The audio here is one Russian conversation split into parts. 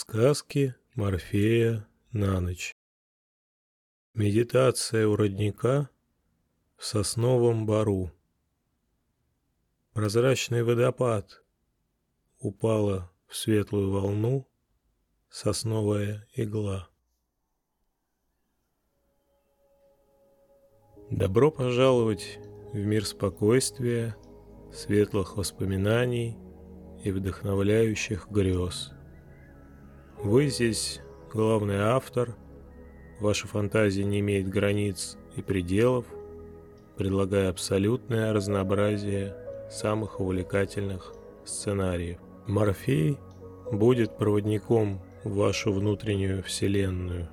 Сказки Морфея на ночь. Медитация у родника в сосновом бару. Прозрачный водопад упала в светлую волну сосновая игла. Добро пожаловать в мир спокойствия, светлых воспоминаний и вдохновляющих грез – вы здесь главный автор, ваша фантазия не имеет границ и пределов, предлагая абсолютное разнообразие самых увлекательных сценариев. Морфей будет проводником в вашу внутреннюю вселенную.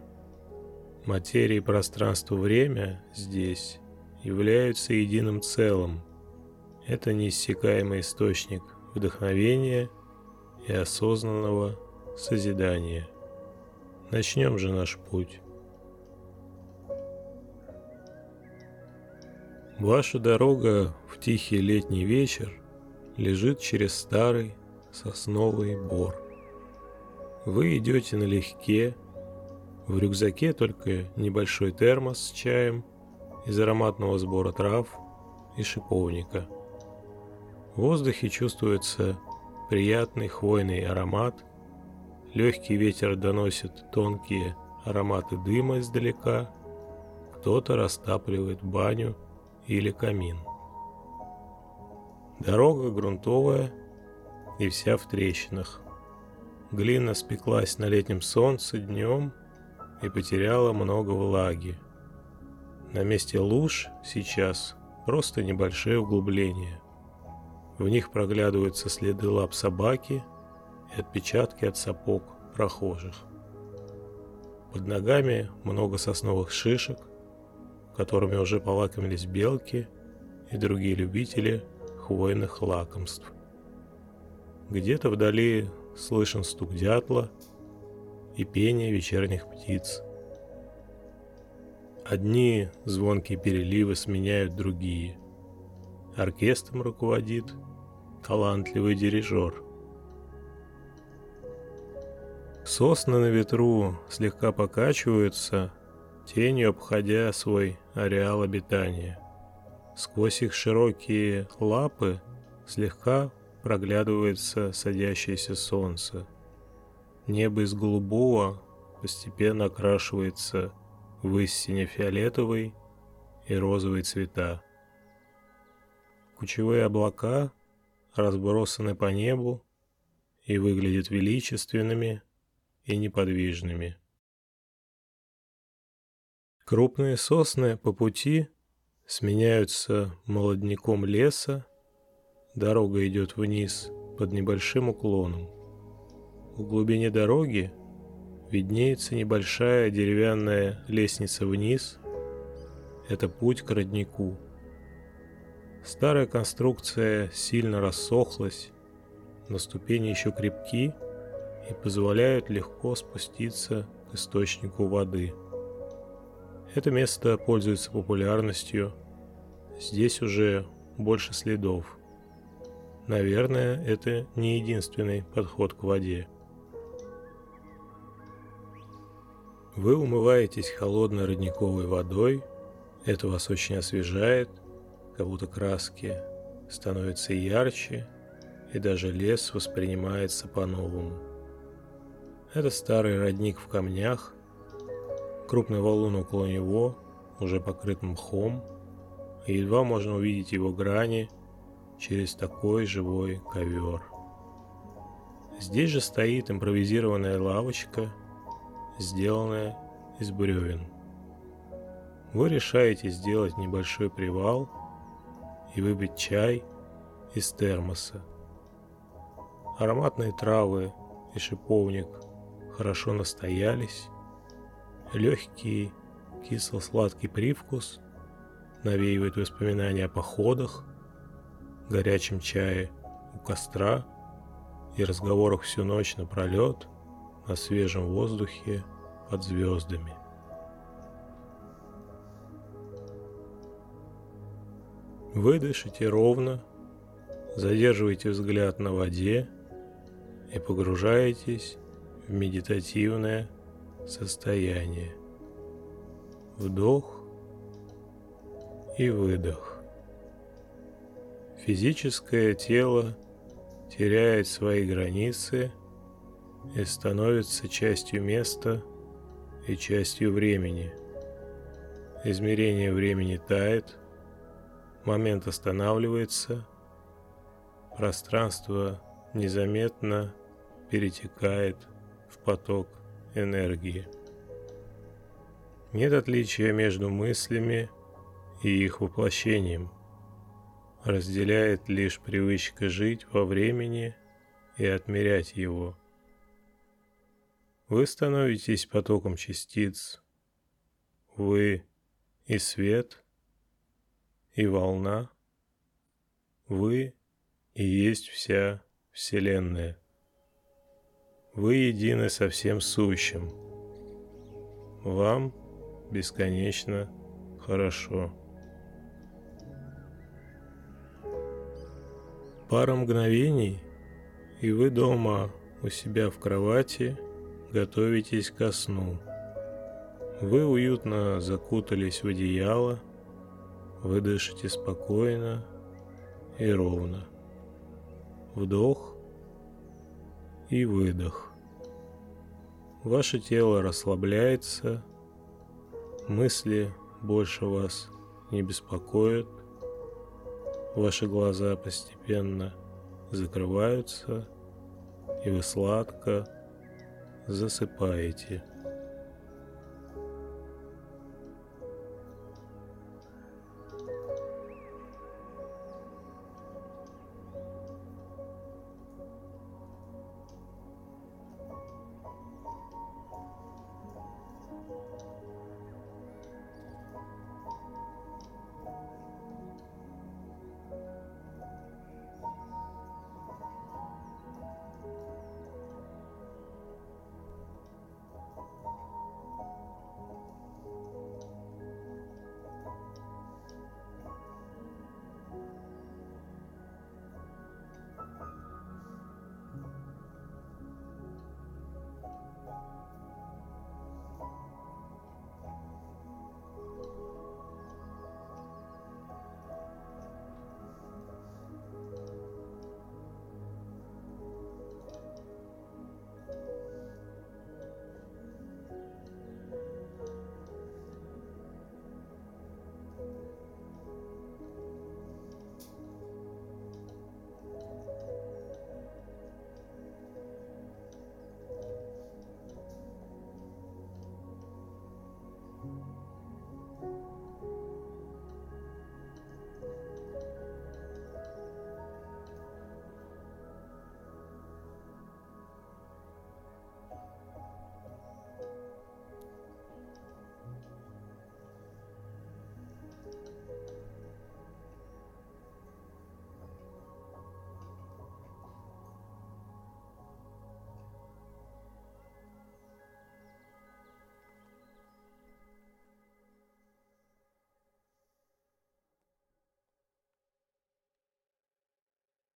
Материя и пространство-время здесь являются единым целым. Это неиссякаемый источник вдохновения и осознанного созидание. Начнем же наш путь. Ваша дорога в тихий летний вечер лежит через старый сосновый бор. Вы идете налегке, в рюкзаке только небольшой термос с чаем из ароматного сбора трав и шиповника. В воздухе чувствуется приятный хвойный аромат – Легкий ветер доносит тонкие ароматы дыма издалека. Кто-то растапливает баню или камин. Дорога грунтовая и вся в трещинах. Глина спеклась на летнем солнце днем и потеряла много влаги. На месте луж сейчас просто небольшие углубления. В них проглядываются следы лап собаки – и отпечатки от сапог прохожих. Под ногами много сосновых шишек, которыми уже полакомились белки и другие любители хвойных лакомств. Где-то вдали слышен стук дятла и пение вечерних птиц. Одни звонкие переливы сменяют другие. Оркестром руководит талантливый дирижер. Сосны на ветру слегка покачиваются, тенью обходя свой ареал обитания. Сквозь их широкие лапы слегка проглядывается садящееся солнце. Небо из голубого постепенно окрашивается в истине фиолетовый и розовый цвета. Кучевые облака разбросаны по небу и выглядят величественными, и неподвижными. Крупные сосны по пути сменяются молодняком леса, дорога идет вниз под небольшим уклоном. В глубине дороги виднеется небольшая деревянная лестница вниз. Это путь к роднику. Старая конструкция сильно рассохлась, но ступени еще крепки – и позволяют легко спуститься к источнику воды. Это место пользуется популярностью. Здесь уже больше следов. Наверное, это не единственный подход к воде. Вы умываетесь холодной родниковой водой, это вас очень освежает, как будто краски становятся ярче, и даже лес воспринимается по-новому. Это старый родник в камнях, крупный валун около него, уже покрыт мхом, и едва можно увидеть его грани через такой живой ковер. Здесь же стоит импровизированная лавочка, сделанная из бревен. Вы решаете сделать небольшой привал и выпить чай из термоса. Ароматные травы и шиповник – хорошо настоялись. Легкий кисло-сладкий привкус навеивает воспоминания о походах, горячем чае у костра и разговорах всю ночь напролет на свежем воздухе под звездами. Вы дышите ровно, задерживаете взгляд на воде и погружаетесь медитативное состояние. Вдох и выдох. Физическое тело теряет свои границы и становится частью места и частью времени. Измерение времени тает, момент останавливается, пространство незаметно перетекает в поток энергии. Нет отличия между мыслями и их воплощением. Разделяет лишь привычка жить во времени и отмерять его. Вы становитесь потоком частиц. Вы и свет, и волна. Вы и есть вся Вселенная. Вы едины со всем сущим. Вам бесконечно хорошо. Пара мгновений, и вы дома у себя в кровати готовитесь ко сну. Вы уютно закутались в одеяло, вы дышите спокойно и ровно. Вдох и выдох. Ваше тело расслабляется, мысли больше вас не беспокоят, ваши глаза постепенно закрываются, и вы сладко засыпаете.